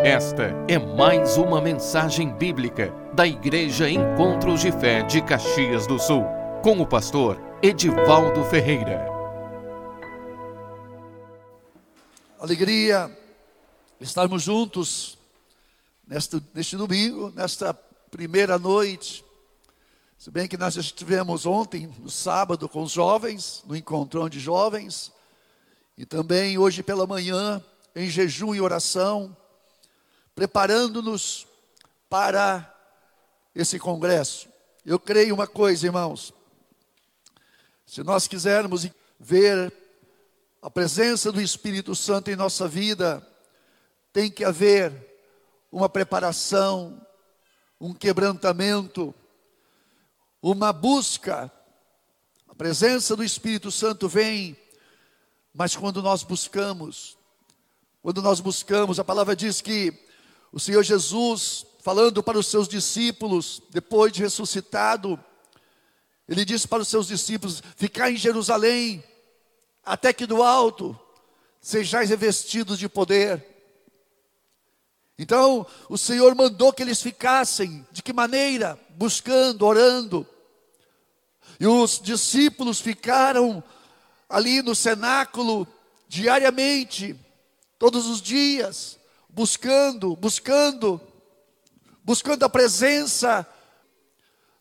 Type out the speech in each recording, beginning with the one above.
Esta é mais uma mensagem bíblica da Igreja Encontros de Fé de Caxias do Sul, com o pastor Edivaldo Ferreira. Alegria estarmos juntos neste, neste domingo, nesta primeira noite. Se bem que nós já estivemos ontem, no sábado, com os jovens, no encontrão de jovens, e também hoje pela manhã, em jejum e oração, preparando-nos para esse congresso. Eu creio uma coisa, irmãos. Se nós quisermos ver a presença do Espírito Santo em nossa vida, tem que haver uma preparação, um quebrantamento, uma busca. A presença do Espírito Santo vem, mas quando nós buscamos, quando nós buscamos, a palavra diz que o Senhor Jesus, falando para os seus discípulos, depois de ressuscitado, ele disse para os seus discípulos: Ficar em Jerusalém, até que do alto sejais revestidos de poder. Então, o Senhor mandou que eles ficassem, de que maneira? Buscando, orando. E os discípulos ficaram ali no cenáculo diariamente, todos os dias, buscando, buscando, buscando a presença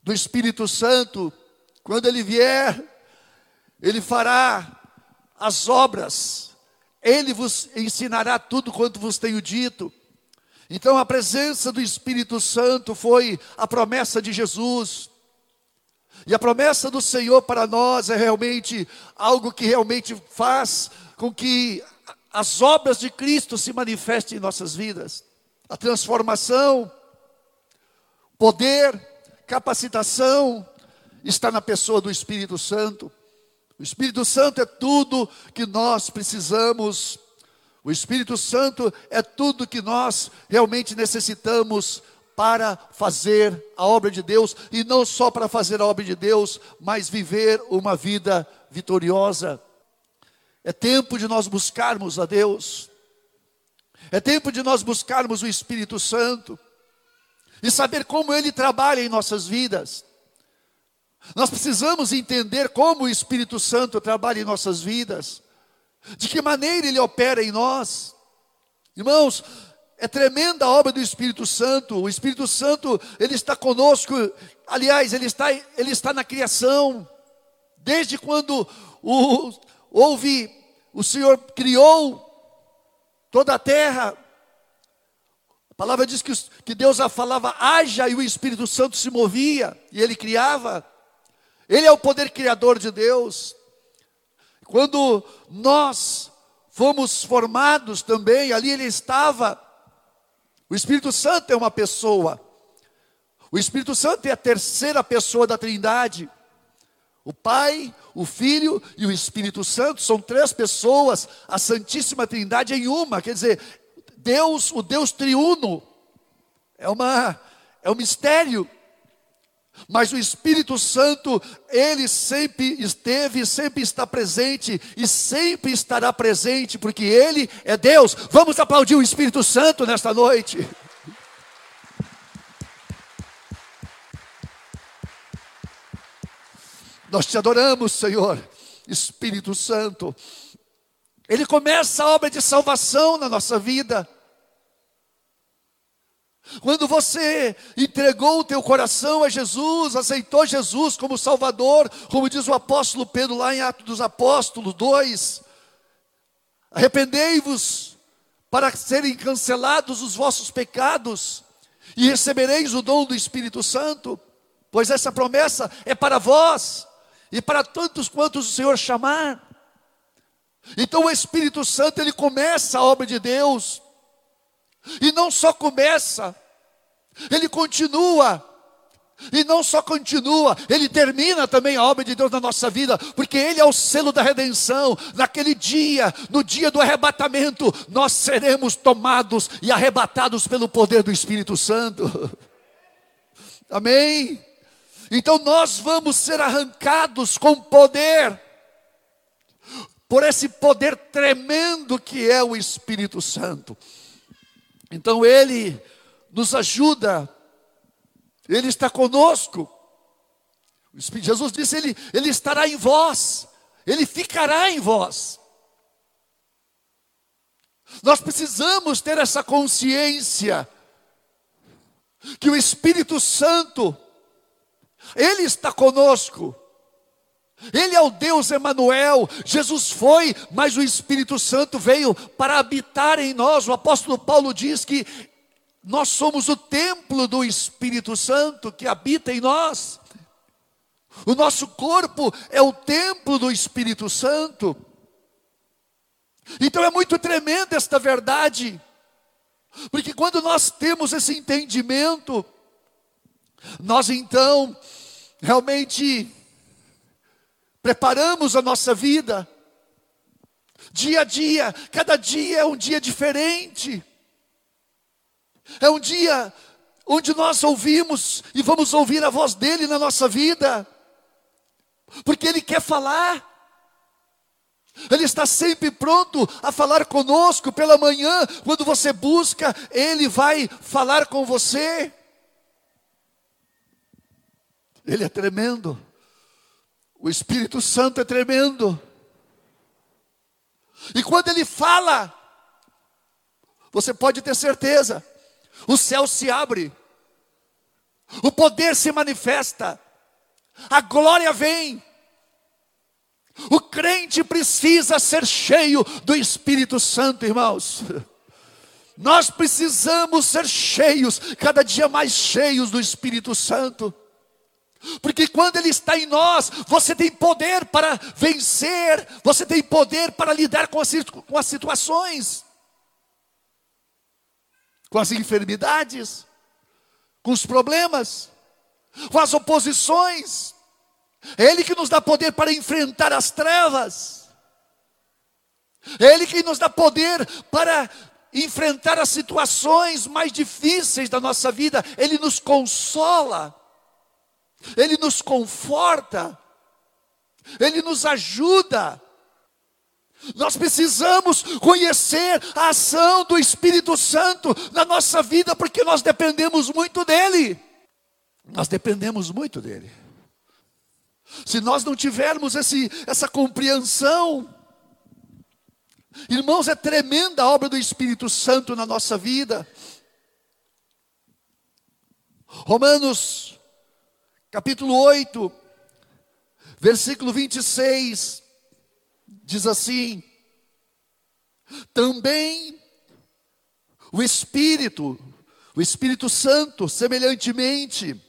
do Espírito Santo. Quando ele vier, ele fará as obras, ele vos ensinará tudo quanto vos tenho dito. Então a presença do Espírito Santo foi a promessa de Jesus. E a promessa do Senhor para nós é realmente algo que realmente faz com que as obras de Cristo se manifestem em nossas vidas. A transformação, poder, capacitação está na pessoa do Espírito Santo. O Espírito Santo é tudo que nós precisamos o Espírito Santo é tudo que nós realmente necessitamos para fazer a obra de Deus, e não só para fazer a obra de Deus, mas viver uma vida vitoriosa. É tempo de nós buscarmos a Deus, é tempo de nós buscarmos o Espírito Santo, e saber como Ele trabalha em nossas vidas. Nós precisamos entender como o Espírito Santo trabalha em nossas vidas de que maneira ele opera em nós. Irmãos, é tremenda a obra do Espírito Santo. O Espírito Santo, ele está conosco. Aliás, ele está, ele está na criação. Desde quando o, houve, o Senhor criou toda a terra. A palavra diz que, que Deus a falava, haja, e o Espírito Santo se movia, e ele criava. Ele é o poder criador de Deus. Quando nós fomos formados também, ali ele estava. O Espírito Santo é uma pessoa. O Espírito Santo é a terceira pessoa da Trindade. O Pai, o Filho e o Espírito Santo são três pessoas, a Santíssima Trindade em uma, quer dizer, Deus, o Deus triuno, é, uma, é um mistério mas o Espírito Santo, ele sempre esteve, sempre está presente e sempre estará presente, porque ele é Deus. Vamos aplaudir o Espírito Santo nesta noite. Nós te adoramos, Senhor, Espírito Santo. Ele começa a obra de salvação na nossa vida. Quando você entregou o teu coração a Jesus, aceitou Jesus como Salvador, como diz o apóstolo Pedro lá em Atos dos Apóstolos 2, arrependei-vos para serem cancelados os vossos pecados e recebereis o dom do Espírito Santo, pois essa promessa é para vós e para tantos quantos o Senhor chamar. Então o Espírito Santo ele começa a obra de Deus e não só começa, ele continua. E não só continua, ele termina também a obra de Deus na nossa vida, porque ele é o selo da redenção. Naquele dia, no dia do arrebatamento, nós seremos tomados e arrebatados pelo poder do Espírito Santo. Amém? Então nós vamos ser arrancados com poder, por esse poder tremendo que é o Espírito Santo. Então Ele nos ajuda, Ele está conosco. Jesus disse: Ele, Ele estará em vós, Ele ficará em vós. Nós precisamos ter essa consciência que o Espírito Santo, Ele está conosco. Ele é o Deus Emanuel. Jesus foi, mas o Espírito Santo veio para habitar em nós. O apóstolo Paulo diz que nós somos o templo do Espírito Santo que habita em nós. O nosso corpo é o templo do Espírito Santo. Então é muito tremenda esta verdade, porque quando nós temos esse entendimento, nós então realmente preparamos a nossa vida, dia a dia, cada dia é um dia diferente, é um dia onde nós ouvimos e vamos ouvir a voz dele na nossa vida, porque ele quer falar. Ele está sempre pronto a falar conosco pela manhã, quando você busca, Ele vai falar com você. Ele é tremendo, o Espírito Santo é tremendo, e quando Ele fala, você pode ter certeza, o céu se abre, o poder se manifesta, a glória vem, o crente precisa ser cheio do Espírito Santo, irmãos. Nós precisamos ser cheios, cada dia mais cheios do Espírito Santo. Porque quando Ele está em nós, você tem poder para vencer, você tem poder para lidar com as, com as situações, com as enfermidades, com os problemas, com as oposições. É Ele que nos dá poder para enfrentar as trevas. É Ele que nos dá poder para enfrentar as situações mais difíceis da nossa vida. Ele nos consola. Ele nos conforta. Ele nos ajuda. Nós precisamos conhecer a ação do Espírito Santo na nossa vida, porque nós dependemos muito dele. Nós dependemos muito dele. Se nós não tivermos esse, essa compreensão, irmãos, é tremenda a obra do Espírito Santo na nossa vida. Romanos, capítulo 8, versículo 26, diz assim: Também o Espírito, o Espírito Santo, semelhantemente,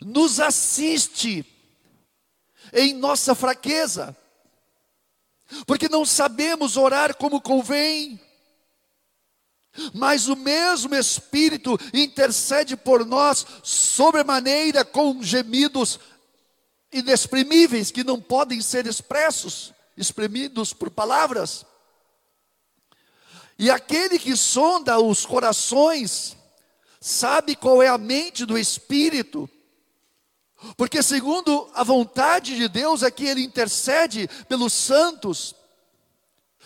nos assiste em nossa fraqueza, porque não sabemos orar como convém, mas o mesmo Espírito intercede por nós sobremaneira com gemidos inexprimíveis que não podem ser expressos, exprimidos por palavras. E aquele que sonda os corações sabe qual é a mente do Espírito, porque, segundo a vontade de Deus, é que Ele intercede pelos santos.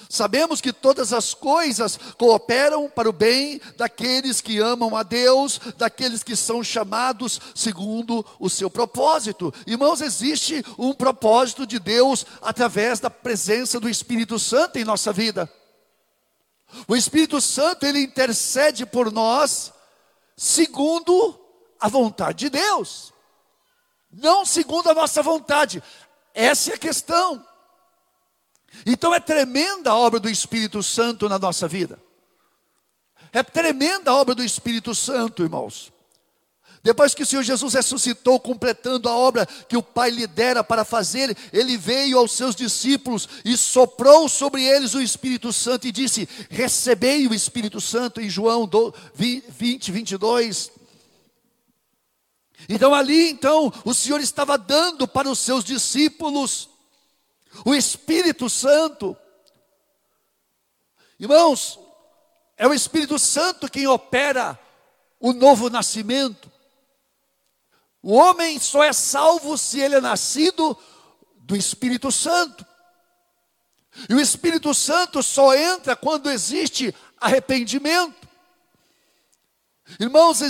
Sabemos que todas as coisas cooperam para o bem daqueles que amam a Deus, daqueles que são chamados segundo o seu propósito. Irmãos, existe um propósito de Deus através da presença do Espírito Santo em nossa vida. O Espírito Santo, ele intercede por nós segundo a vontade de Deus não segundo a nossa vontade. Essa é a questão. Então é tremenda a obra do Espírito Santo na nossa vida. É tremenda a obra do Espírito Santo, irmãos. Depois que o Senhor Jesus ressuscitou, completando a obra que o Pai lhe dera para fazer, ele veio aos seus discípulos e soprou sobre eles o Espírito Santo e disse: Recebei o Espírito Santo, em João 20, 22. Então ali então o Senhor estava dando para os seus discípulos o Espírito Santo. Irmãos, é o Espírito Santo quem opera o novo nascimento. O homem só é salvo se ele é nascido do Espírito Santo. E o Espírito Santo só entra quando existe arrependimento. Irmãos,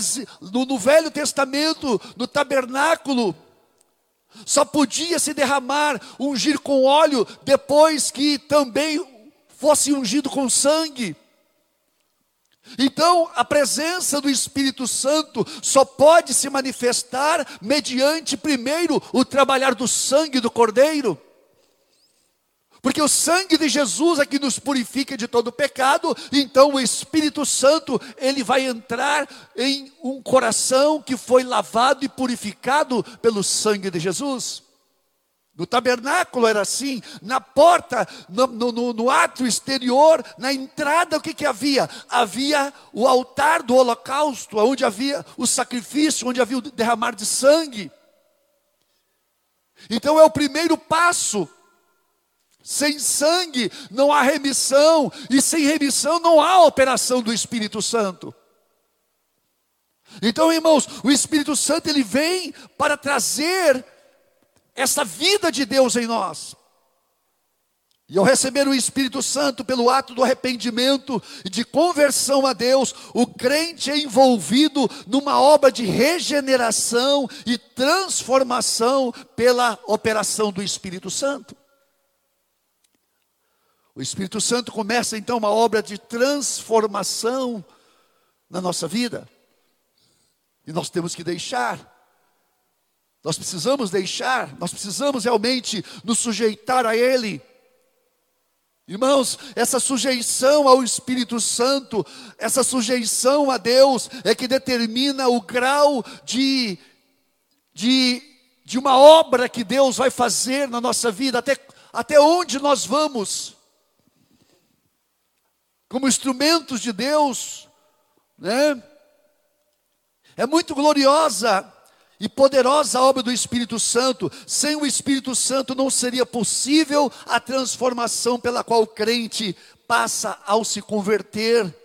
no, Velho Testamento, no tabernáculo, só podia se derramar, ungir com óleo, depois que também fosse ungido com sangue. Então, a presença do Espírito Santo só pode se manifestar mediante, primeiro, o trabalhar do sangue do Cordeiro. Porque o sangue de Jesus é que nos purifica de todo pecado, então o Espírito Santo, ele vai entrar em um coração que foi lavado e purificado pelo sangue de Jesus. No tabernáculo era assim, na porta, no, no, no ato exterior, na entrada, o que, que havia? Havia o altar do holocausto, onde havia o sacrifício, onde havia o derramar de sangue. Então é o primeiro passo sem sangue não há remissão, e sem remissão não há operação do Espírito Santo. Então, irmãos, o Espírito Santo ele vem para trazer essa vida de Deus em nós. E ao receber o Espírito Santo pelo ato do arrependimento e de conversão a Deus, o crente é envolvido numa obra de regeneração e transformação pela operação do Espírito Santo. O Espírito Santo começa então uma obra de transformação na nossa vida. E nós temos que deixar. Nós precisamos deixar, nós precisamos realmente nos sujeitar a Ele. Irmãos, essa sujeição ao Espírito Santo, essa sujeição a Deus, é que determina o grau de, de, de uma obra que Deus vai fazer na nossa vida, até, até onde nós vamos como instrumentos de Deus, né? É muito gloriosa e poderosa a obra do Espírito Santo. Sem o Espírito Santo não seria possível a transformação pela qual o crente passa ao se converter.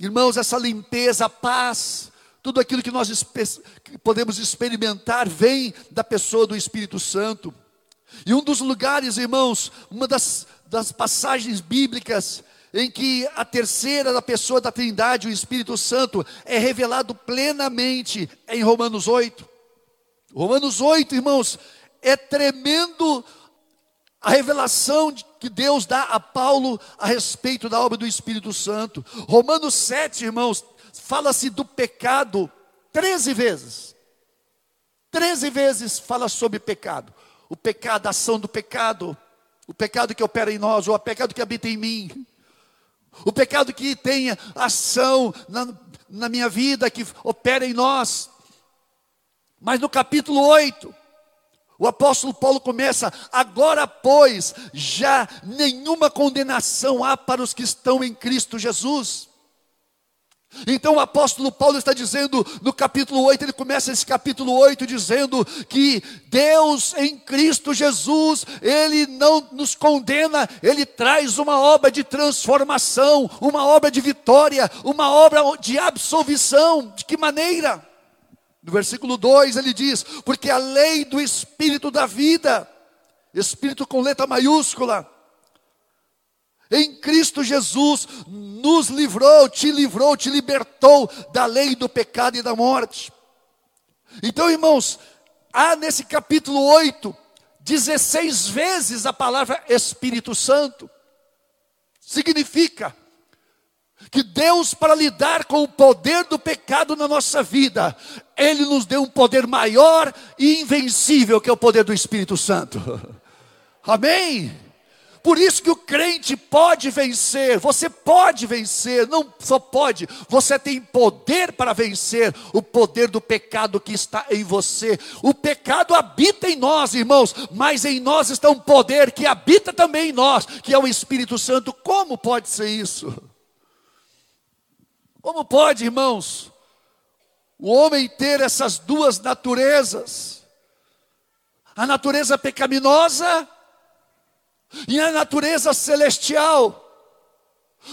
Irmãos, essa limpeza, a paz, tudo aquilo que nós podemos experimentar vem da pessoa do Espírito Santo. E um dos lugares, irmãos, uma das, das passagens bíblicas em que a terceira da pessoa da Trindade, o Espírito Santo, é revelado plenamente em Romanos 8. Romanos 8, irmãos, é tremendo a revelação que Deus dá a Paulo a respeito da obra do Espírito Santo. Romanos 7, irmãos, fala-se do pecado 13 vezes. 13 vezes fala sobre pecado. O pecado, a ação do pecado, o pecado que opera em nós, ou o pecado que habita em mim. O pecado que tenha ação na, na minha vida, que opera em nós. Mas no capítulo 8, o apóstolo Paulo começa: agora, pois, já nenhuma condenação há para os que estão em Cristo Jesus. Então o apóstolo Paulo está dizendo no capítulo 8, ele começa esse capítulo 8 dizendo que Deus em Cristo Jesus, ele não nos condena, ele traz uma obra de transformação, uma obra de vitória, uma obra de absolvição. De que maneira? No versículo 2 ele diz: Porque a lei do Espírito da vida, Espírito com letra maiúscula, em Cristo Jesus nos livrou, te livrou, te libertou da lei do pecado e da morte. Então, irmãos, há nesse capítulo 8, 16 vezes a palavra Espírito Santo. Significa que Deus, para lidar com o poder do pecado na nossa vida, Ele nos deu um poder maior e invencível, que é o poder do Espírito Santo. Amém? Por isso que o crente pode vencer, você pode vencer, não só pode, você tem poder para vencer o poder do pecado que está em você. O pecado habita em nós, irmãos, mas em nós está um poder que habita também em nós, que é o Espírito Santo. Como pode ser isso? Como pode, irmãos, o homem ter essas duas naturezas? A natureza pecaminosa e a natureza celestial.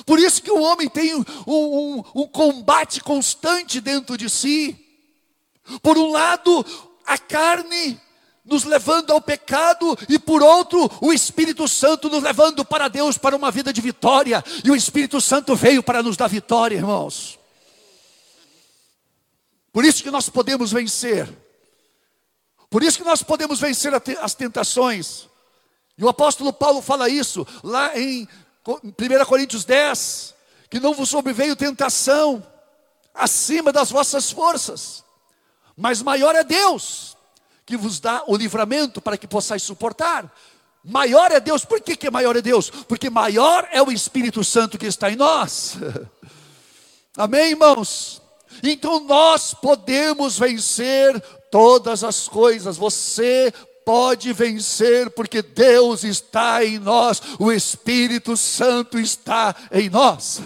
Por isso que o homem tem um, um, um, combate constante dentro de si. Por um lado, a carne nos levando ao pecado, e por outro, o Espírito Santo nos levando para Deus, para uma vida de vitória. E o Espírito Santo veio para nos dar vitória, irmãos. Por isso que nós podemos vencer. Por isso que nós podemos vencer as tentações. E o apóstolo Paulo fala isso lá em 1 Coríntios 10, que não vos sobreveio tentação acima das vossas forças, mas maior é Deus que vos dá o livramento para que possais suportar. Maior é Deus, por que, que maior é Deus? Porque maior é o Espírito Santo que está em nós. Amém, irmãos? Então nós podemos vencer todas as coisas. Você pode vencer porque Deus está em nós, o Espírito Santo está em nós.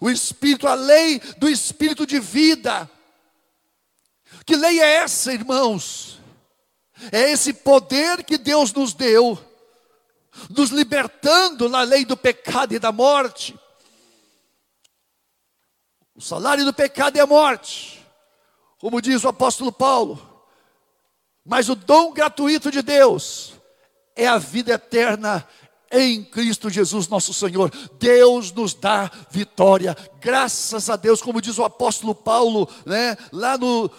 O Espírito, a lei do Espírito de vida. Que lei é essa, irmãos? É esse poder que Deus nos deu, nos libertando na lei do pecado e da morte. O salário do pecado é a morte, como diz o apóstolo Paulo. Mas o dom gratuito de Deus é a vida eterna em Cristo Jesus, nosso Senhor. Deus nos dá vitória, graças a Deus, como diz o apóstolo Paulo, né, lá no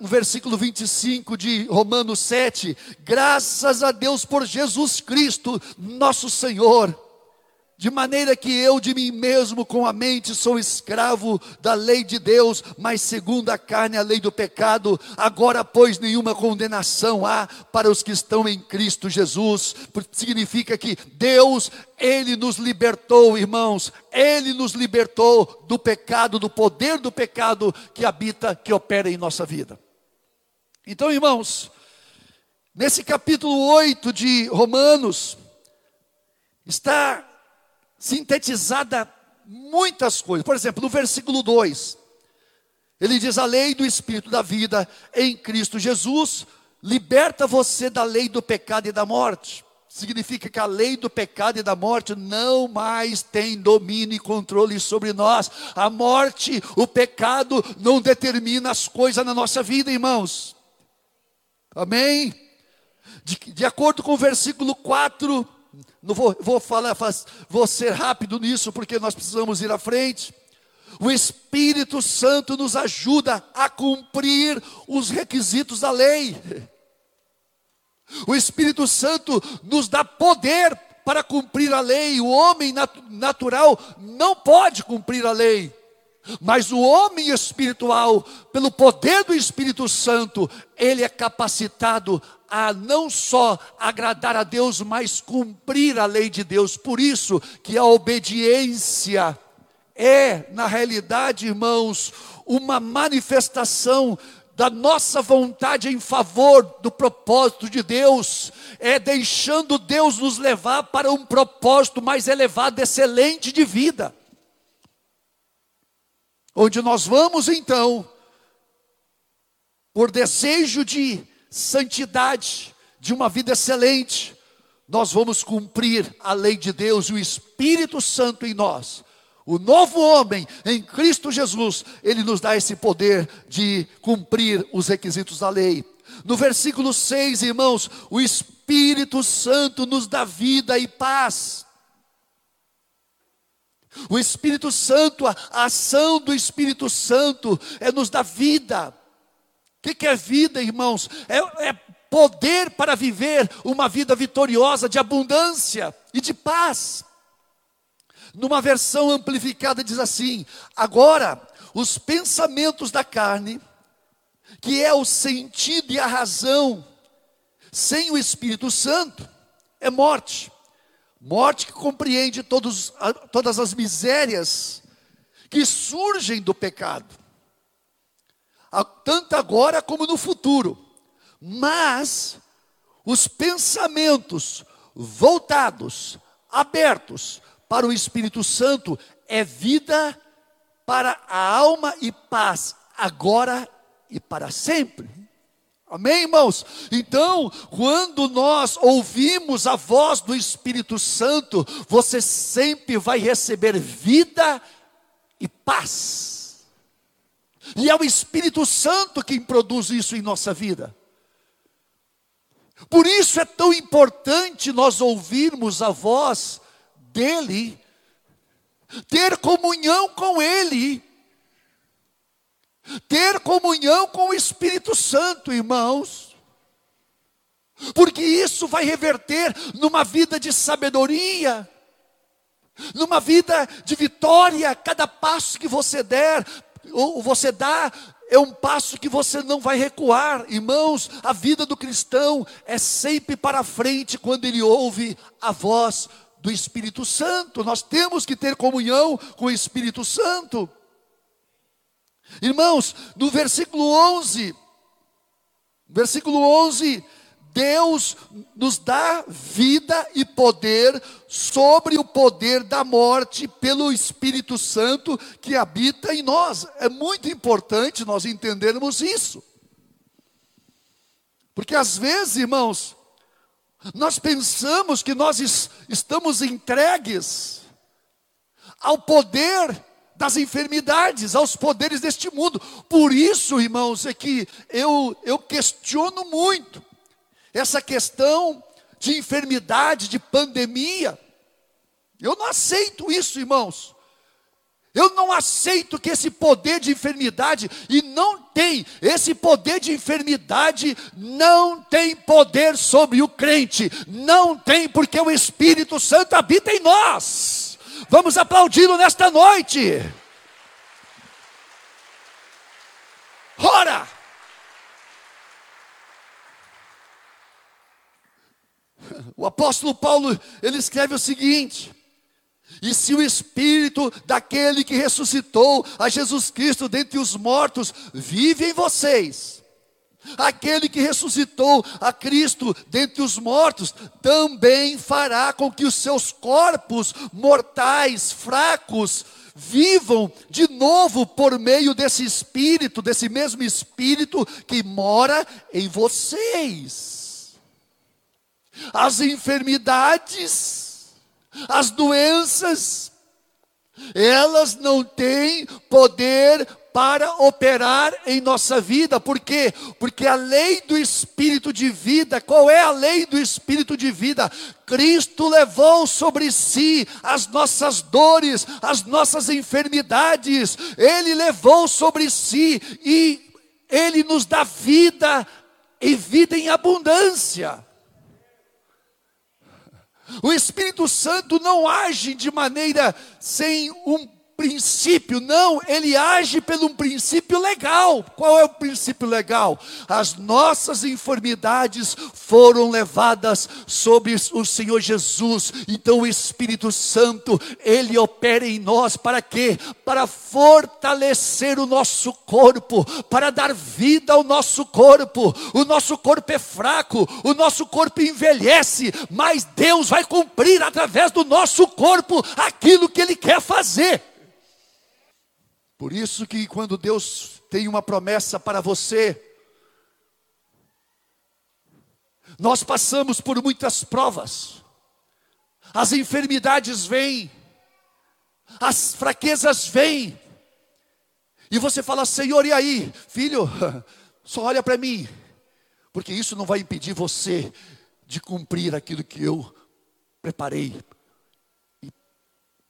no versículo 25 de Romanos 7, graças a Deus por Jesus Cristo, nosso Senhor, de maneira que eu de mim mesmo com a mente sou escravo da lei de Deus, mas segundo a carne a lei do pecado, agora pois nenhuma condenação há para os que estão em Cristo Jesus, significa que Deus, Ele nos libertou irmãos, Ele nos libertou do pecado, do poder do pecado que habita, que opera em nossa vida. Então irmãos, nesse capítulo 8 de Romanos, está sintetizada muitas coisas. Por exemplo, no versículo 2, ele diz: A lei do Espírito da vida em Cristo Jesus liberta você da lei do pecado e da morte. Significa que a lei do pecado e da morte não mais tem domínio e controle sobre nós. A morte, o pecado, não determina as coisas na nossa vida, irmãos. Amém? De, de acordo com o versículo 4 não vou, vou falar, vou ser rápido nisso, porque nós precisamos ir à frente. O Espírito Santo nos ajuda a cumprir os requisitos da lei. O Espírito Santo nos dá poder para cumprir a lei. O homem nat natural não pode cumprir a lei. Mas o homem espiritual, pelo poder do Espírito Santo, ele é capacitado a não só agradar a Deus, mas cumprir a lei de Deus. Por isso que a obediência é, na realidade, irmãos, uma manifestação da nossa vontade em favor do propósito de Deus, é deixando Deus nos levar para um propósito mais elevado, excelente de vida onde nós vamos então, por desejo de santidade, de uma vida excelente, nós vamos cumprir a lei de Deus e o Espírito Santo em nós. O novo homem em Cristo Jesus, ele nos dá esse poder de cumprir os requisitos da lei. No versículo 6, irmãos, o Espírito Santo nos dá vida e paz. O Espírito Santo, a, ação do Espírito Santo é nos dar vida. O que, que é vida, irmãos? É, é poder para viver uma vida vitoriosa de abundância e de paz. Numa versão amplificada diz assim: agora, os pensamentos da carne, que é o sentido e a razão, sem o Espírito Santo, é morte. Morte que compreende todos, todas as misérias que surgem do pecado, tanto agora como no futuro. Mas os pensamentos voltados, abertos para o Espírito Santo é vida para a alma e paz, agora e para sempre. Amém, irmãos? Então, quando nós ouvimos a voz do Espírito Santo, você sempre vai receber vida e paz. E é o Espírito Santo quem produz isso em nossa vida. Por isso é tão importante nós ouvirmos a voz dEle, ter comunhão com Ele Ter comunhão com o Espírito Santo, irmãos. Porque isso vai reverter numa vida de sabedoria, numa vida de vitória, cada passo que você der, ou você dá, é um passo que você não vai recuar. Irmãos, a vida do cristão é sempre para frente quando ele ouve a voz do Espírito Santo. Nós temos que ter comunhão com o Espírito Santo. Irmãos, no versículo 11, versículo 11, Deus nos dá vida e poder sobre o poder da morte pelo Espírito Santo que habita em nós. É muito importante nós entendermos isso. Porque às vezes, irmãos, nós pensamos que nós estamos entregues ao poder das enfermidades, aos poderes deste mundo. Por isso, irmãos, é que eu, eu questiono muito essa questão de enfermidade, de pandemia. Eu não aceito isso, irmãos. Eu não aceito que esse poder de enfermidade, e não tem, esse poder de enfermidade não tem poder sobre o crente, não tem, porque o Espírito Santo habita em nós. Vamos aplaudi-lo nesta noite. Ora! O apóstolo Paulo, ele escreve o seguinte: E se o espírito daquele que ressuscitou a Jesus Cristo dentre os mortos vive em vocês, aquele que ressuscitou a Cristo dentre os mortos também fará com que os seus corpos mortais, fracos, vivam de novo por meio desse espírito, desse mesmo espírito que mora em vocês. As enfermidades, as doenças, elas não têm poder para operar em nossa vida, por quê? Porque a lei do espírito de vida, qual é a lei do espírito de vida? Cristo levou sobre si as nossas dores, as nossas enfermidades, Ele levou sobre si e Ele nos dá vida e vida em abundância. O Espírito Santo não age de maneira sem um princípio, não, ele age pelo um princípio legal. Qual é o princípio legal? As nossas enfermidades foram levadas sobre o Senhor Jesus. Então o Espírito Santo, ele opera em nós para quê? Para fortalecer o nosso corpo, para dar vida ao nosso corpo. O nosso corpo é fraco, o nosso corpo envelhece, mas Deus vai cumprir através do nosso corpo aquilo que ele quer fazer. Por isso que quando Deus tem uma promessa para você, nós passamos por muitas provas, as enfermidades vêm, as fraquezas vêm, e você fala, Senhor, e aí, filho, só olha para mim, porque isso não vai impedir você de cumprir aquilo que eu preparei e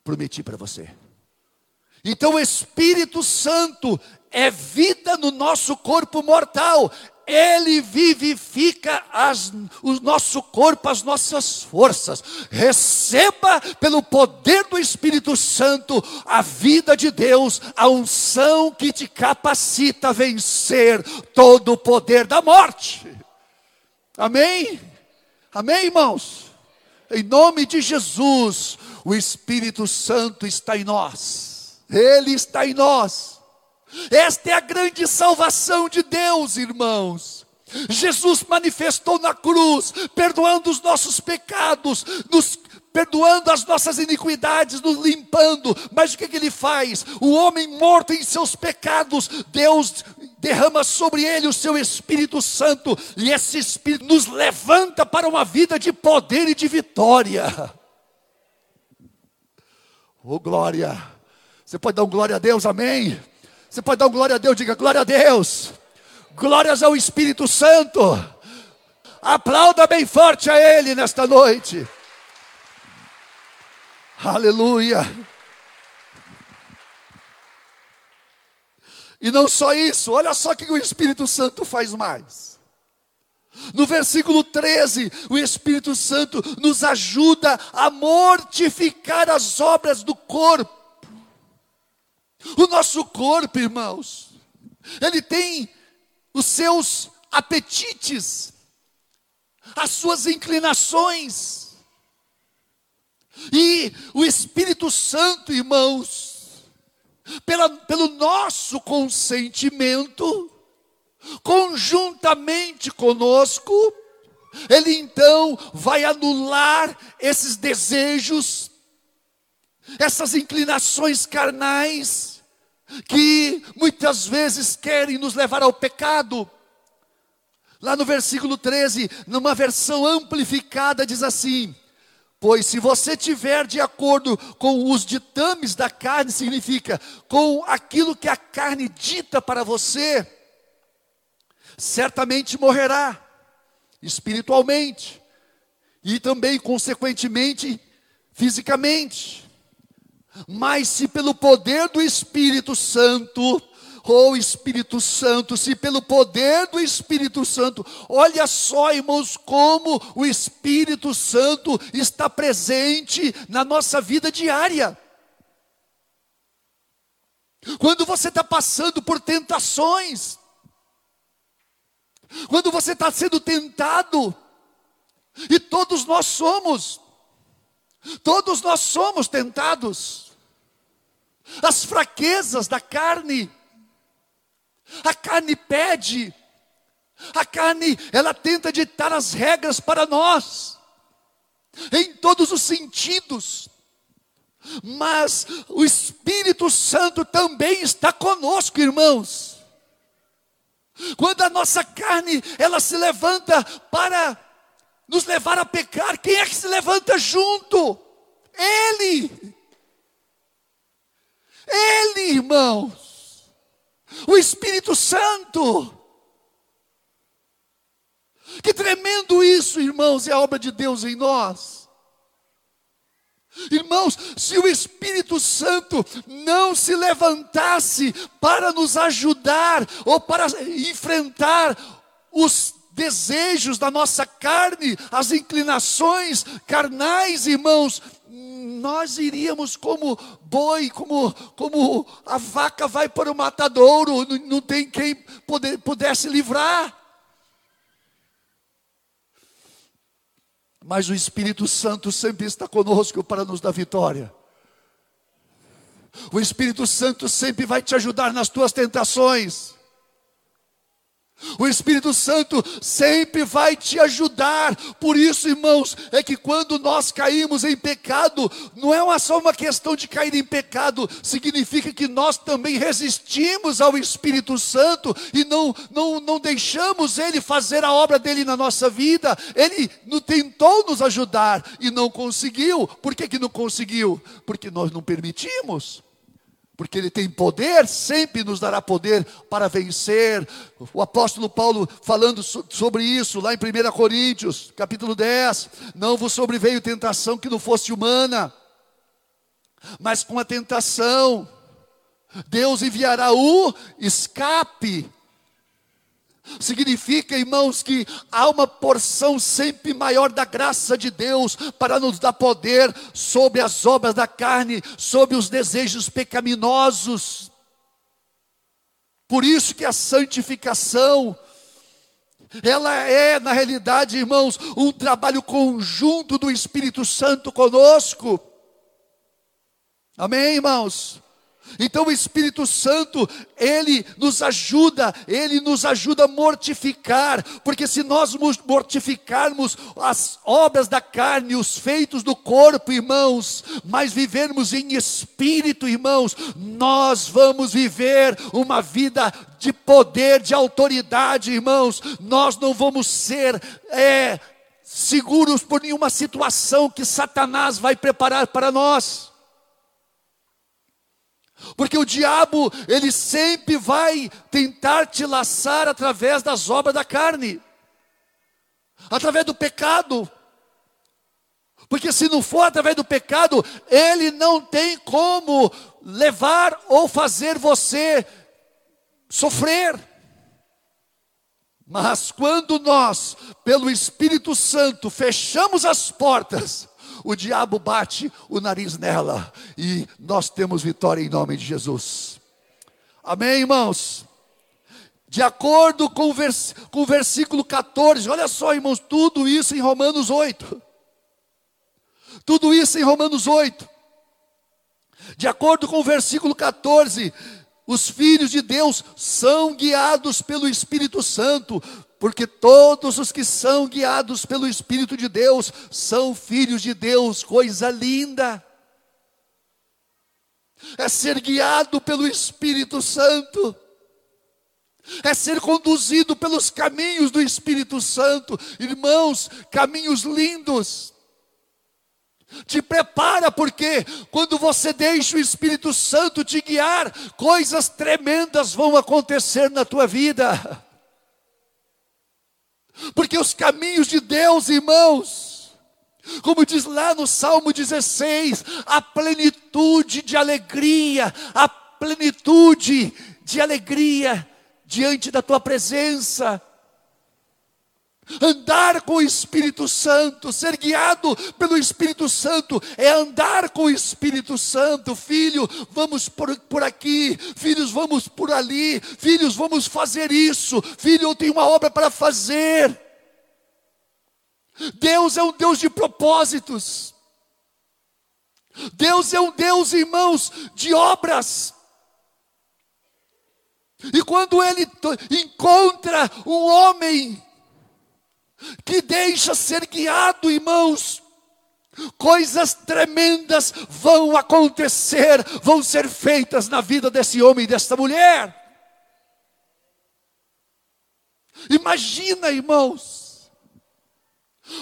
prometi para você. Então o Espírito Santo é vida no nosso corpo mortal. Ele vivifica as, o nosso corpo, as nossas forças. Receba pelo poder do Espírito Santo a vida de Deus, a unção que te capacita a vencer todo o poder da morte. Amém? Amém, irmãos? Em nome de Jesus, o Espírito Santo está em nós ele está em nós. Esta é a grande salvação de Deus, irmãos. Jesus manifestou na cruz, perdoando os nossos pecados, nos perdoando as nossas iniquidades, nos limpando. Mas o que, que ele faz? O homem morto em seus pecados, Deus derrama sobre ele o seu Espírito Santo, e esse Espírito nos levanta para uma vida de poder e de vitória. Oh glória! Você pode dar um glória a Deus, amém? Você pode dar um glória a Deus, diga glória a Deus. Glórias ao Espírito Santo. Aplauda bem forte a Ele nesta noite. Aleluia. E não só isso, olha só o que o Espírito Santo faz mais. No versículo 13, o Espírito Santo nos ajuda a mortificar as obras do corpo. O nosso corpo, irmãos, ele tem os seus apetites, as suas inclinações. E o Espírito Santo, irmãos, pela, pelo nosso consentimento, conjuntamente conosco, ele então vai anular esses desejos, essas inclinações carnais, que muitas vezes querem nos levar ao pecado. Lá no versículo 13, numa versão amplificada, diz assim: Pois se você tiver de acordo com os ditames da carne, significa com aquilo que a carne dita para você, certamente morrerá espiritualmente e também, consequentemente, fisicamente. Mas se pelo poder do Espírito Santo, ou oh Espírito Santo, se pelo poder do Espírito Santo, olha só, irmãos, como o Espírito Santo está presente na nossa vida diária. Quando você está passando por tentações, quando você está sendo tentado, e todos nós somos, Todos nós somos tentados. As fraquezas da carne. A carne pede. A carne, ela tenta ditar as regras para nós. Em todos os sentidos. Mas o Espírito Santo também está conosco, irmãos. Quando a nossa carne, ela se levanta para nos levar a pecar, quem é que se levanta junto? Ele. Ele, irmãos. O Espírito Santo. Que tremendo isso, irmãos, é a obra de Deus em nós. Irmãos, se o Espírito Santo não se levantasse para nos ajudar ou para enfrentar os desejos da nossa carne, as inclinações carnais, irmãos, nós iríamos como boi, como, como a vaca vai para o matadouro, não, tem quem poder, pudesse livrar. Mas o Espírito Santo sempre está conosco para nos dar vitória. O Espírito Santo sempre vai te ajudar nas tuas tentações. O Espírito Santo sempre vai te ajudar. Por isso, irmãos, é que quando nós caímos em pecado, não é só uma questão de cair em pecado, significa que nós também resistimos ao Espírito Santo e não, não, não deixamos Ele fazer a obra dele na nossa vida. Ele tentou nos ajudar e não conseguiu. Por que, que não conseguiu? Porque nós não permitimos porque Ele tem poder, sempre nos dará poder para vencer. O apóstolo Paulo falando sobre isso, lá em 1 Coríntios, capítulo 10: Não vos sobreveio tentação que não fosse humana, mas com a tentação, Deus enviará o escape Significa, irmãos, que há uma porção sempre maior da graça de Deus para nos dar poder sobre as obras da carne, sobre os desejos pecaminosos. Por isso que a santificação, ela é, na realidade, irmãos, um trabalho conjunto do Espírito Santo conosco. Amém, irmãos? Então o Espírito Santo, ele nos ajuda, ele nos ajuda a mortificar, porque se nós mortificarmos as obras da carne, os feitos do corpo, irmãos, mas vivermos em espírito, irmãos, nós vamos viver uma vida de poder, de autoridade, irmãos. Nós não vamos ser é, seguros por nenhuma situação que Satanás vai preparar para nós. Porque o diabo, ele sempre vai tentar te laçar através das obras da carne, através do pecado. Porque se não for através do pecado, ele não tem como levar ou fazer você sofrer. Mas quando nós, pelo Espírito Santo, fechamos as portas, o diabo bate o nariz nela e nós temos vitória em nome de Jesus. Amém, irmãos? De acordo com o, vers com o versículo 14, olha só, irmãos, tudo isso em Romanos 8. Tudo isso em Romanos 8. De acordo com o versículo 14, os filhos de Deus são guiados pelo Espírito Santo, porque todos os que são guiados pelo Espírito de Deus são filhos de Deus, coisa linda. É ser guiado pelo Espírito Santo, é ser conduzido pelos caminhos do Espírito Santo, irmãos, caminhos lindos. Te prepara, porque quando você deixa o Espírito Santo te guiar, coisas tremendas vão acontecer na tua vida. Porque os caminhos de Deus, irmãos, como diz lá no Salmo 16, a plenitude de alegria, a plenitude de alegria diante da tua presença. Andar com o Espírito Santo, ser guiado pelo Espírito Santo, é andar com o Espírito Santo. Filho, vamos por, por aqui, filhos, vamos por ali, filhos, vamos fazer isso, filho, eu tenho uma obra para fazer. Deus é um Deus de propósitos, Deus é um Deus, irmãos, de obras. E quando Ele encontra um homem, que deixa ser guiado, irmãos. Coisas tremendas vão acontecer, vão ser feitas na vida desse homem e dessa mulher. Imagina, irmãos,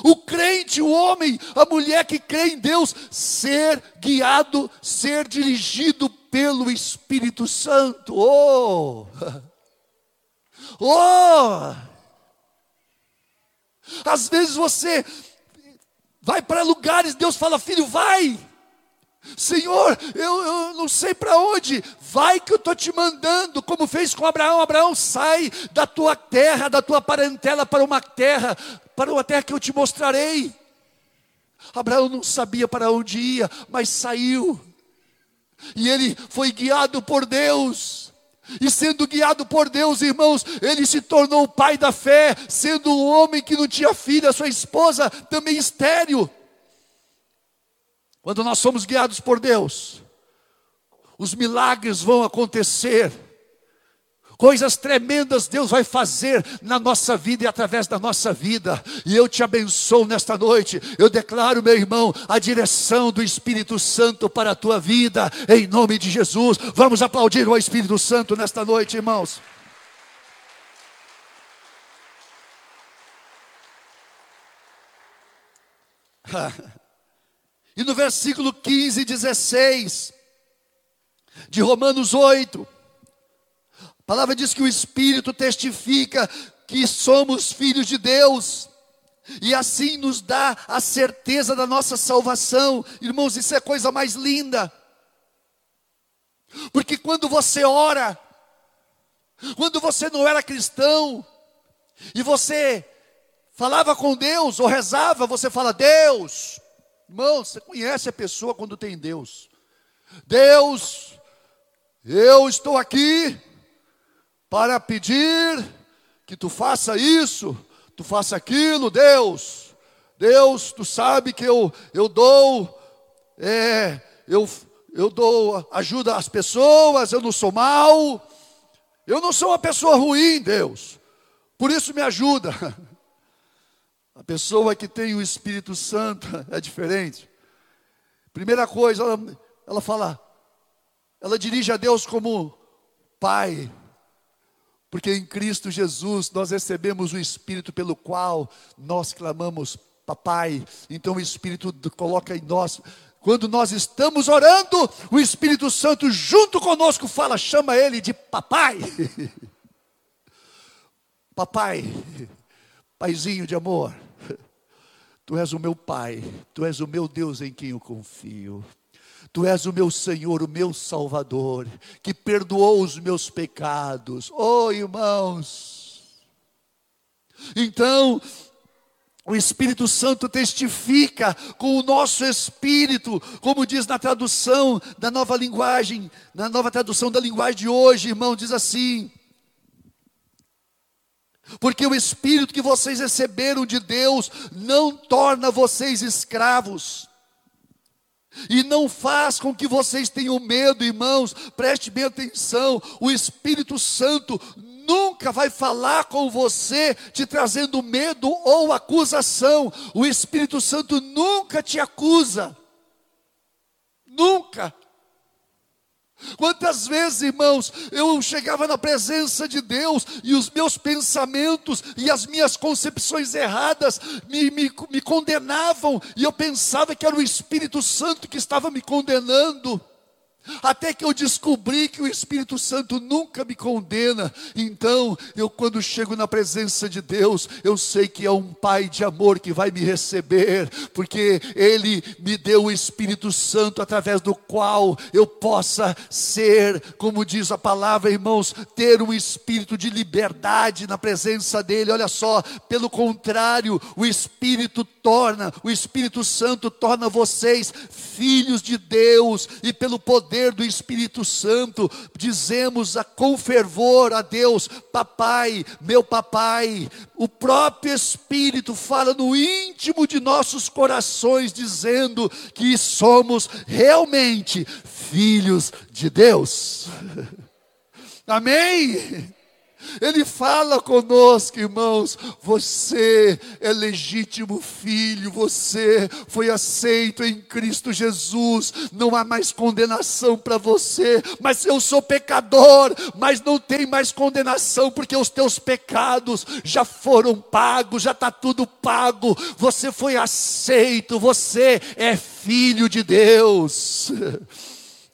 o crente, o homem, a mulher que crê em Deus, ser guiado, ser dirigido pelo Espírito Santo. Oh! Oh! Às vezes você vai para lugares, Deus fala, filho, vai. Senhor, eu, eu não sei para onde, vai que eu estou te mandando, como fez com Abraão. Abraão, sai da tua terra, da tua parentela para uma terra, para uma terra que eu te mostrarei. Abraão não sabia para onde ia, mas saiu, e ele foi guiado por Deus. E sendo guiado por Deus, irmãos, ele se tornou o pai da fé, sendo um homem que não tinha filho, a sua esposa também estéreo. Quando nós somos guiados por Deus, os milagres vão acontecer Coisas tremendas Deus vai fazer na nossa vida e através da nossa vida. E eu te abençoo nesta noite. Eu declaro, meu irmão, a direção do Espírito Santo para a tua vida, em nome de Jesus. Vamos aplaudir o Espírito Santo nesta noite, irmãos. E no versículo 15 e 16 de Romanos 8, a palavra diz que o Espírito testifica que somos filhos de Deus. E assim nos dá a certeza da nossa salvação. Irmãos, isso é a coisa mais linda. Porque quando você ora, quando você não era cristão, e você falava com Deus ou rezava, você fala: Deus, irmão, você conhece a pessoa quando tem Deus. Deus, eu estou aqui para pedir que tu faça isso, tu faça aquilo, Deus. Deus, tu sabe que eu, eu dou, é, eu, eu dou ajuda às pessoas, eu não sou mal, eu não sou uma pessoa ruim, Deus. Por isso me ajuda. A pessoa que tem o Espírito Santo é diferente. Primeira coisa, ela, ela fala, ela dirige a Deus como Pai, porque em Cristo Jesus nós recebemos o Espírito pelo qual nós clamamos, Papai. Então o Espírito coloca em nós. Quando nós estamos orando, o Espírito Santo junto conosco fala, chama ele de papai. papai, paizinho de amor. Tu és o meu pai, tu és o meu Deus em quem eu confio. Tu és o meu Senhor, o meu Salvador, que perdoou os meus pecados. Oh, irmãos. Então, o Espírito Santo testifica com o nosso espírito, como diz na tradução da nova linguagem, na nova tradução da linguagem de hoje, irmão, diz assim: porque o Espírito que vocês receberam de Deus não torna vocês escravos, e não faz com que vocês tenham medo, irmãos, preste bem atenção, o Espírito Santo nunca vai falar com você te trazendo medo ou acusação, o Espírito Santo nunca te acusa, nunca. Quantas vezes, irmãos, eu chegava na presença de Deus e os meus pensamentos e as minhas concepções erradas me, me, me condenavam, e eu pensava que era o Espírito Santo que estava me condenando. Até que eu descobri que o Espírito Santo nunca me condena. Então, eu quando chego na presença de Deus, eu sei que é um Pai de amor que vai me receber, porque Ele me deu o Espírito Santo através do qual eu possa ser, como diz a palavra, irmãos, ter um espírito de liberdade na presença dEle. Olha só, pelo contrário, o Espírito torna, o Espírito Santo torna vocês filhos de Deus, e pelo poder do Espírito Santo, dizemos a, com fervor a Deus: Papai, meu papai. O próprio Espírito fala no íntimo de nossos corações, dizendo que somos realmente filhos de Deus. Amém? Ele fala conosco, irmãos. Você é legítimo filho, você foi aceito em Cristo Jesus. Não há mais condenação para você. Mas eu sou pecador, mas não tem mais condenação, porque os teus pecados já foram pagos, já está tudo pago. Você foi aceito, você é filho de Deus.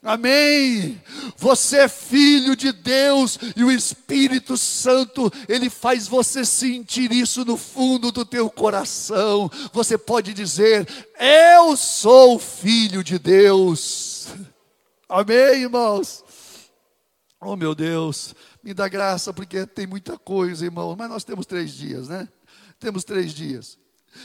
Amém. Você é filho de Deus e o Espírito Santo, ele faz você sentir isso no fundo do teu coração. Você pode dizer: "Eu sou filho de Deus". Amém, irmãos. Oh, meu Deus, me dá graça porque tem muita coisa, irmão, mas nós temos três dias, né? Temos três dias.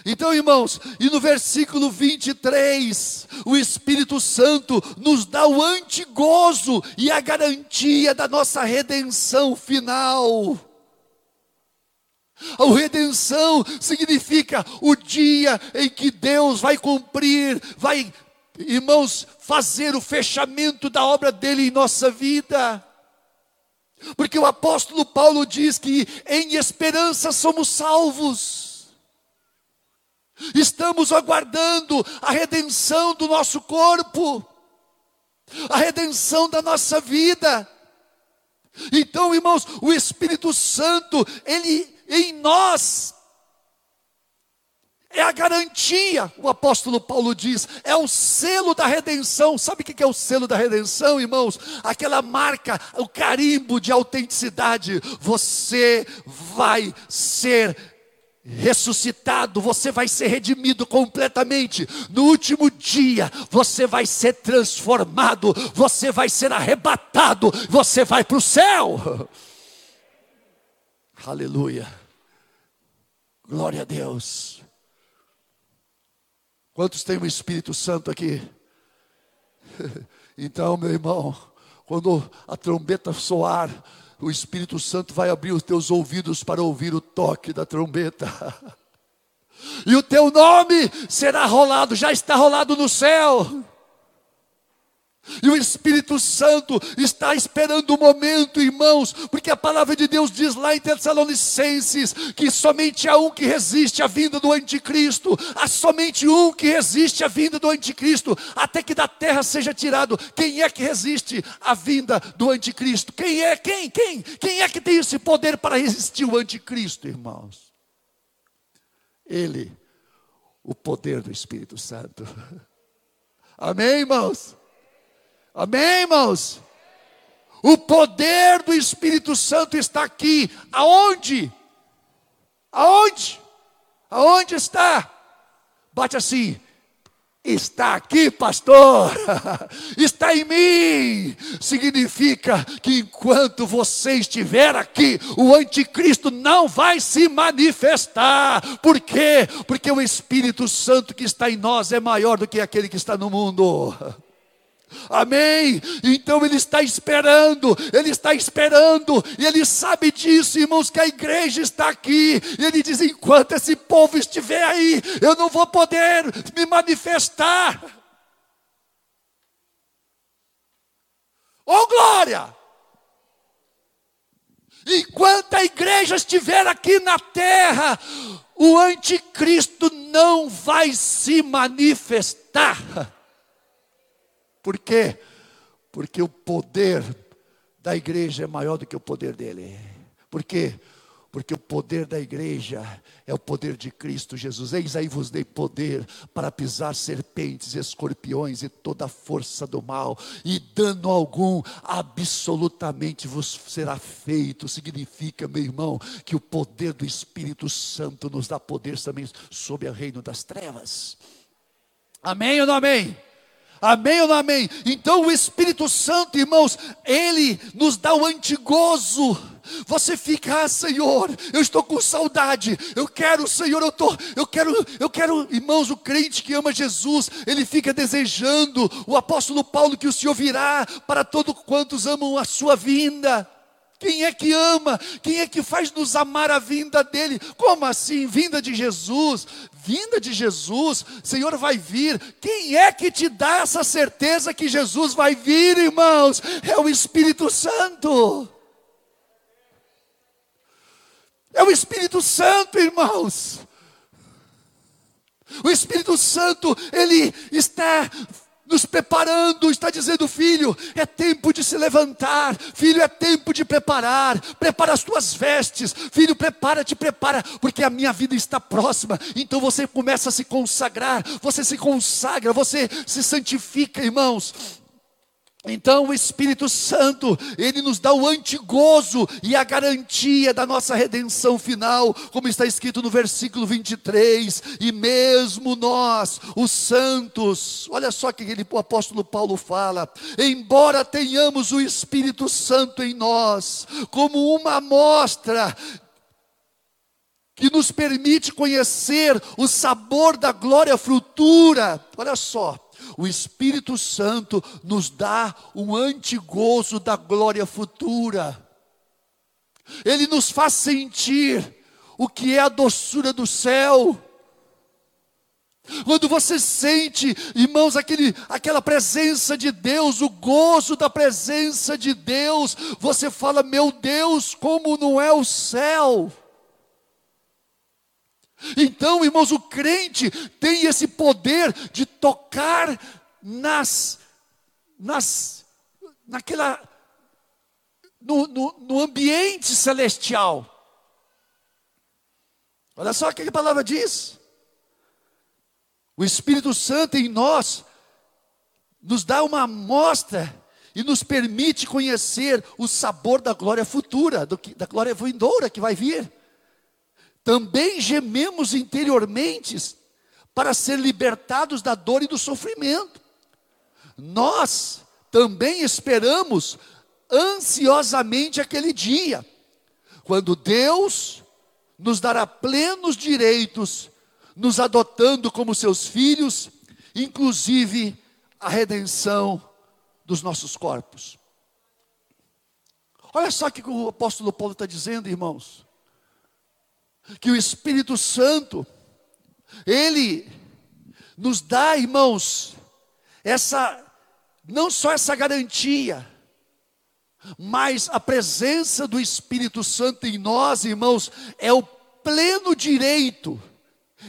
Então, irmãos, e no versículo 23, o Espírito Santo nos dá o antigozo e a garantia da nossa redenção final. A redenção significa o dia em que Deus vai cumprir, vai, irmãos, fazer o fechamento da obra dele em nossa vida. Porque o apóstolo Paulo diz que em esperança somos salvos. Estamos aguardando a redenção do nosso corpo, a redenção da nossa vida. Então, irmãos, o Espírito Santo, ele em nós é a garantia, o apóstolo Paulo diz, é o selo da redenção. Sabe o que é o selo da redenção, irmãos? Aquela marca, o carimbo de autenticidade. Você vai ser ressuscitado, você vai ser redimido completamente. No último dia, você vai ser transformado, você vai ser arrebatado, você vai para o céu. Aleluia. Glória a Deus. Quantos tem o Espírito Santo aqui? Então, meu irmão, quando a trombeta soar, o Espírito Santo vai abrir os teus ouvidos para ouvir o toque da trombeta. E o teu nome será rolado, já está rolado no céu. E o Espírito Santo está esperando o momento, irmãos, porque a palavra de Deus diz lá em Tessalonicenses que somente há um que resiste à vinda do anticristo, há somente um que resiste à vinda do anticristo, até que da terra seja tirado. Quem é que resiste à vinda do anticristo? Quem é? Quem? Quem? Quem é que tem esse poder para resistir ao anticristo, irmãos? Ele, o poder do Espírito Santo. Amém, irmãos? Amém, irmãos? O poder do Espírito Santo está aqui. Aonde? Aonde? Aonde está? Bate assim. está aqui, pastor, está em mim. Significa que enquanto você estiver aqui, o anticristo não vai se manifestar. Por quê? Porque o Espírito Santo que está em nós é maior do que aquele que está no mundo. Amém? Então ele está esperando, ele está esperando, e ele sabe disso, irmãos, que a igreja está aqui. Ele diz: enquanto esse povo estiver aí, eu não vou poder me manifestar. Oh glória! Enquanto a igreja estiver aqui na terra, o anticristo não vai se manifestar. Por quê? Porque o poder da igreja é maior do que o poder dele. Por quê? Porque o poder da igreja é o poder de Cristo Jesus. Eis aí vos dei poder para pisar serpentes, escorpiões e toda a força do mal, e dano algum absolutamente vos será feito. Significa, meu irmão, que o poder do Espírito Santo nos dá poder também sobre o reino das trevas. Amém ou não amém? Amém ou não amém? Então o Espírito Santo, irmãos, ele nos dá o antigozo. Você fica, ah, Senhor, eu estou com saudade. Eu quero, Senhor, eu tô, eu quero, eu quero, irmãos, o crente que ama Jesus, ele fica desejando o apóstolo Paulo que o Senhor virá para todos quantos amam a sua vinda. Quem é que ama? Quem é que faz nos amar a vinda dele? Como assim? Vinda de Jesus? Vinda de Jesus, Senhor vai vir. Quem é que te dá essa certeza que Jesus vai vir, irmãos? É o Espírito Santo. É o Espírito Santo, irmãos. O Espírito Santo, ele está nos preparando, está dizendo, filho, é tempo de se levantar, filho, é tempo de preparar, prepara as tuas vestes, filho, prepara-te, prepara, porque a minha vida está próxima, então você começa a se consagrar, você se consagra, você se santifica, irmãos, então o Espírito Santo, ele nos dá o antigozo e a garantia da nossa redenção final, como está escrito no versículo 23, e mesmo nós, os santos, olha só que ele, o apóstolo Paulo fala, embora tenhamos o Espírito Santo em nós, como uma amostra que nos permite conhecer o sabor da glória futura, olha só, o Espírito Santo nos dá um antigozo da glória futura. Ele nos faz sentir o que é a doçura do céu. Quando você sente, irmãos, aquele, aquela presença de Deus, o gozo da presença de Deus, você fala: Meu Deus, como não é o céu. Então, irmãos, o crente tem esse poder de tocar nas, nas, naquela, no, no, no ambiente celestial. Olha só o que a palavra diz. O Espírito Santo em nós nos dá uma amostra e nos permite conhecer o sabor da glória futura, que, da glória vindoura que vai vir também gememos interiormente para ser libertados da dor e do sofrimento. Nós também esperamos ansiosamente aquele dia, quando Deus nos dará plenos direitos, nos adotando como seus filhos, inclusive a redenção dos nossos corpos. Olha só o que o apóstolo Paulo está dizendo, irmãos que o Espírito Santo, ele nos dá, irmãos, essa, não só essa garantia, mas a presença do Espírito Santo em nós, irmãos, é o pleno direito,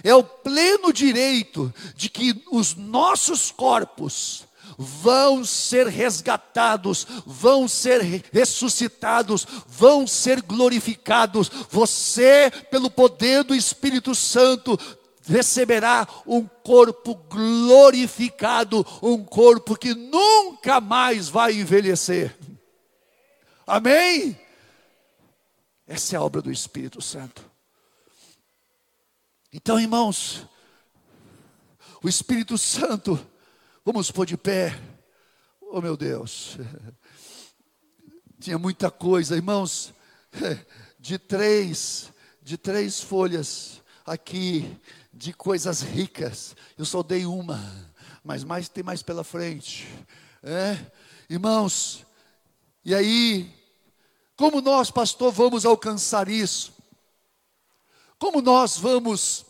é o pleno direito de que os nossos corpos, vão ser resgatados, vão ser ressuscitados, vão ser glorificados. Você, pelo poder do Espírito Santo, receberá um corpo glorificado, um corpo que nunca mais vai envelhecer. Amém? Essa é a obra do Espírito Santo. Então, irmãos, O Espírito Santo, vamos pôr de pé. Oh meu Deus, tinha muita coisa, irmãos, de três, de três folhas aqui, de coisas ricas. Eu só dei uma, mas mais tem mais pela frente. É? Irmãos, e aí, como nós, pastor, vamos alcançar isso? Como nós vamos,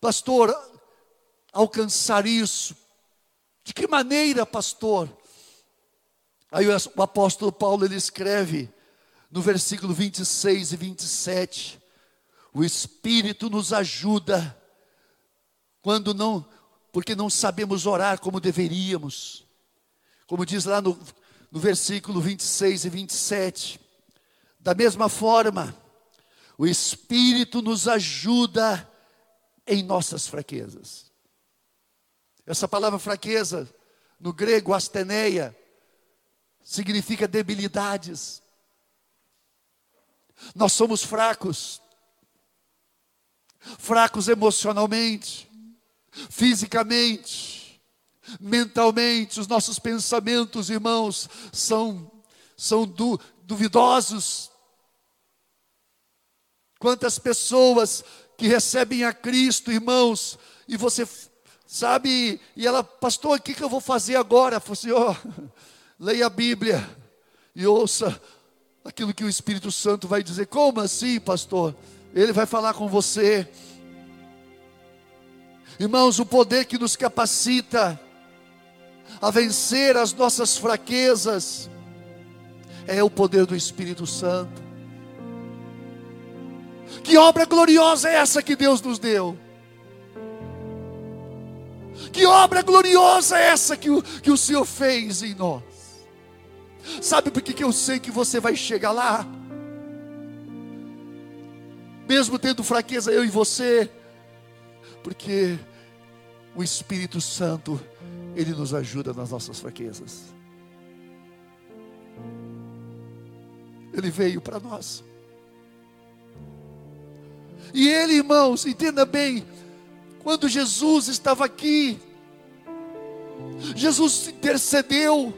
pastor, alcançar isso? De que maneira, pastor? Aí o apóstolo Paulo ele escreve no versículo 26 e 27, o Espírito nos ajuda quando não, porque não sabemos orar como deveríamos. Como diz lá no, no versículo 26 e 27. Da mesma forma, o Espírito nos ajuda em nossas fraquezas. Essa palavra fraqueza, no grego, asteneia, significa debilidades. Nós somos fracos, fracos emocionalmente, fisicamente, mentalmente, os nossos pensamentos, irmãos, são, são du, duvidosos. Quantas pessoas que recebem a Cristo, irmãos, e você sabe, e ela, pastor, o que, que eu vou fazer agora? Eu falei assim, ó, oh, leia a Bíblia e ouça aquilo que o Espírito Santo vai dizer. Como assim, pastor? Ele vai falar com você. Irmãos, o poder que nos capacita a vencer as nossas fraquezas é o poder do Espírito Santo. Que obra gloriosa é essa que Deus nos deu? Que obra gloriosa é essa que o, que o Senhor fez em nós? Sabe por que, que eu sei que você vai chegar lá? Mesmo tendo fraqueza, eu e você, porque o Espírito Santo, Ele nos ajuda nas nossas fraquezas. Ele veio para nós. E Ele, irmãos, entenda bem, quando Jesus estava aqui, Jesus intercedeu,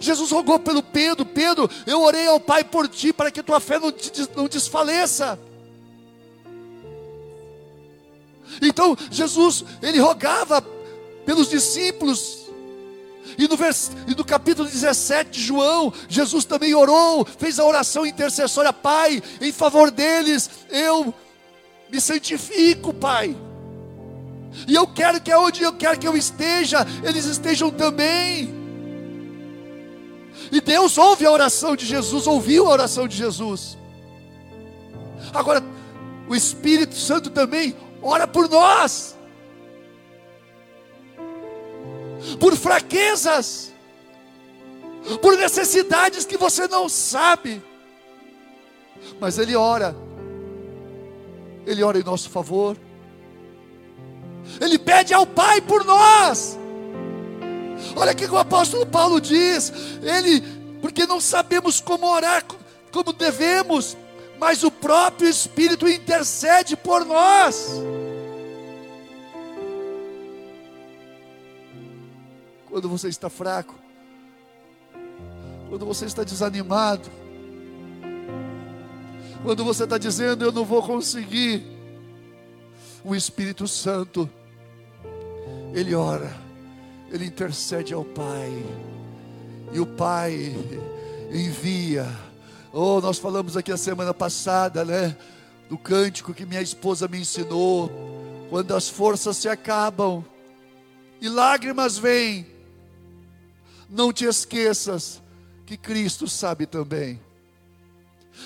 Jesus rogou pelo Pedro: Pedro, eu orei ao Pai por ti, para que tua fé não, não desfaleça. Então, Jesus, ele rogava pelos discípulos, e no, vers, e no capítulo 17 de João, Jesus também orou, fez a oração intercessória, Pai, em favor deles, eu me santifico, Pai. E eu quero que aonde eu quero que eu esteja, eles estejam também. E Deus ouve a oração de Jesus, ouviu a oração de Jesus. Agora, o Espírito Santo também ora por nós, por fraquezas, por necessidades que você não sabe, mas Ele ora, Ele ora em nosso favor, Ele pede ao Pai por nós. Olha o que o apóstolo Paulo diz. Ele, porque não sabemos como orar como devemos, mas o próprio Espírito intercede por nós. Quando você está fraco, quando você está desanimado, quando você está dizendo eu não vou conseguir, o Espírito Santo, Ele ora ele intercede ao Pai, e o Pai envia. Oh, nós falamos aqui a semana passada, né? Do cântico que minha esposa me ensinou. Quando as forças se acabam e lágrimas vêm, não te esqueças que Cristo sabe também.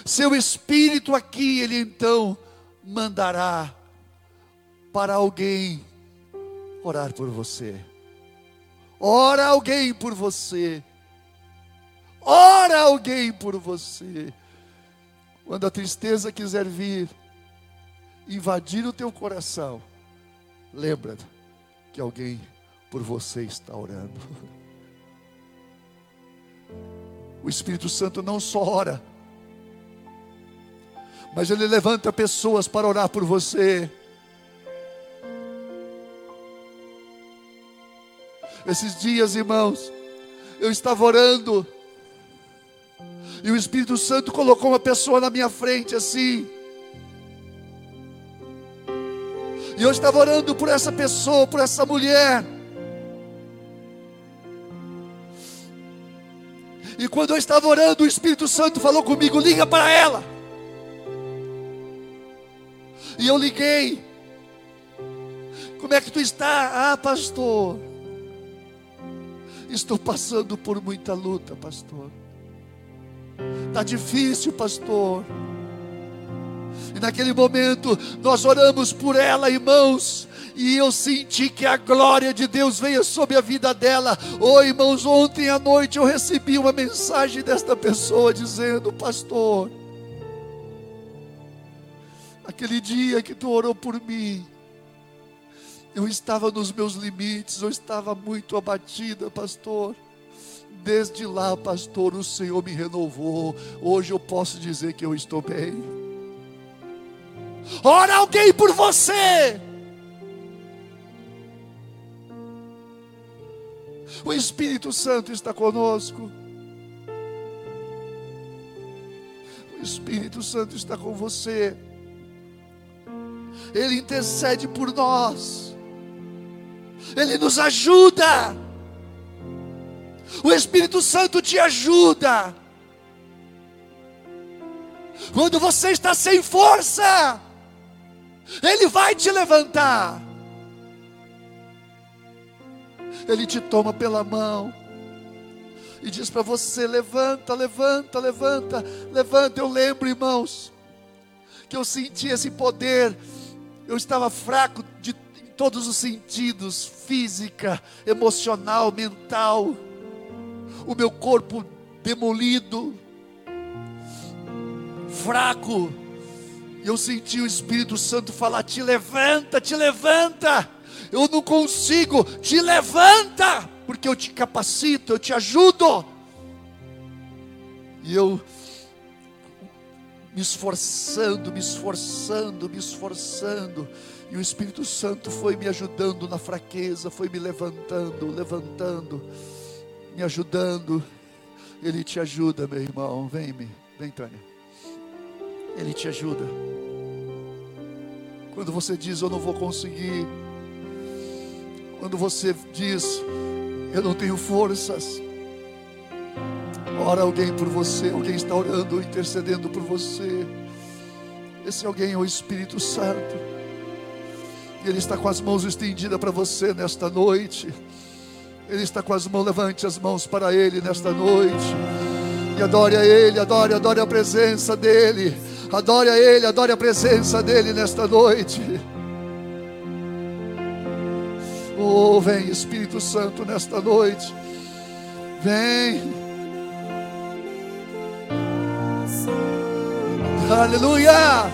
Seu Espírito aqui, Ele então mandará para alguém orar por você. Ora alguém por você. Ora alguém por você. Quando a tristeza quiser vir, invadir o teu coração, lembra que alguém por você está orando. O Espírito Santo não só ora, mas Ele levanta pessoas para orar por você. Esses dias, irmãos, eu estava orando, e o Espírito Santo colocou uma pessoa na minha frente assim. E eu estava orando por essa pessoa, por essa mulher. E quando eu estava orando, o Espírito Santo falou comigo: liga para ela. E eu liguei. Como é que tu está? Ah, pastor. Estou passando por muita luta, pastor. Está difícil, pastor. E naquele momento nós oramos por ela, irmãos. E eu senti que a glória de Deus veio sobre a vida dela. Oh, irmãos, ontem à noite eu recebi uma mensagem desta pessoa dizendo: Pastor, aquele dia que tu orou por mim, eu estava nos meus limites, eu estava muito abatida, pastor. Desde lá, pastor, o Senhor me renovou. Hoje eu posso dizer que eu estou bem. Ora alguém por você. O Espírito Santo está conosco. O Espírito Santo está com você. Ele intercede por nós. Ele nos ajuda. O Espírito Santo te ajuda. Quando você está sem força, Ele vai te levantar. Ele te toma pela mão e diz para você: levanta, levanta, levanta, levanta. Eu lembro, irmãos, que eu senti esse poder. Eu estava fraco de todos os sentidos, física, emocional, mental. O meu corpo demolido, fraco. Eu senti o Espírito Santo falar: te levanta, te levanta eu não consigo, te levanta, porque eu te capacito, eu te ajudo. E eu me esforçando, me esforçando, me esforçando, e o Espírito Santo foi me ajudando na fraqueza, foi me levantando, levantando, me ajudando. Ele te ajuda, meu irmão. Vem, vem, Tânia. Ele te ajuda. Quando você diz eu não vou conseguir, quando você diz, eu não tenho forças, ora alguém por você, alguém está orando, intercedendo por você. Esse alguém é o Espírito Santo. Ele está com as mãos estendidas para você nesta noite. Ele está com as mãos, levante as mãos para Ele nesta noite. E adore a Ele, adore, adore a presença dEle. Adore a Ele, adore a presença dEle nesta noite. Oh, vem Espírito Santo nesta noite. Vem. Aleluia.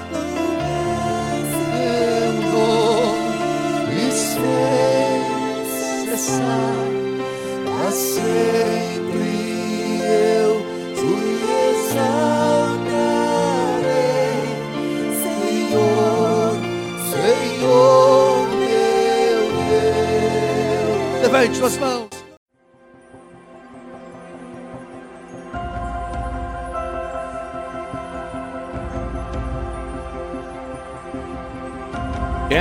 Meu para sempre eu te exaltarei, Senhor, Senhor. Levante suas mãos.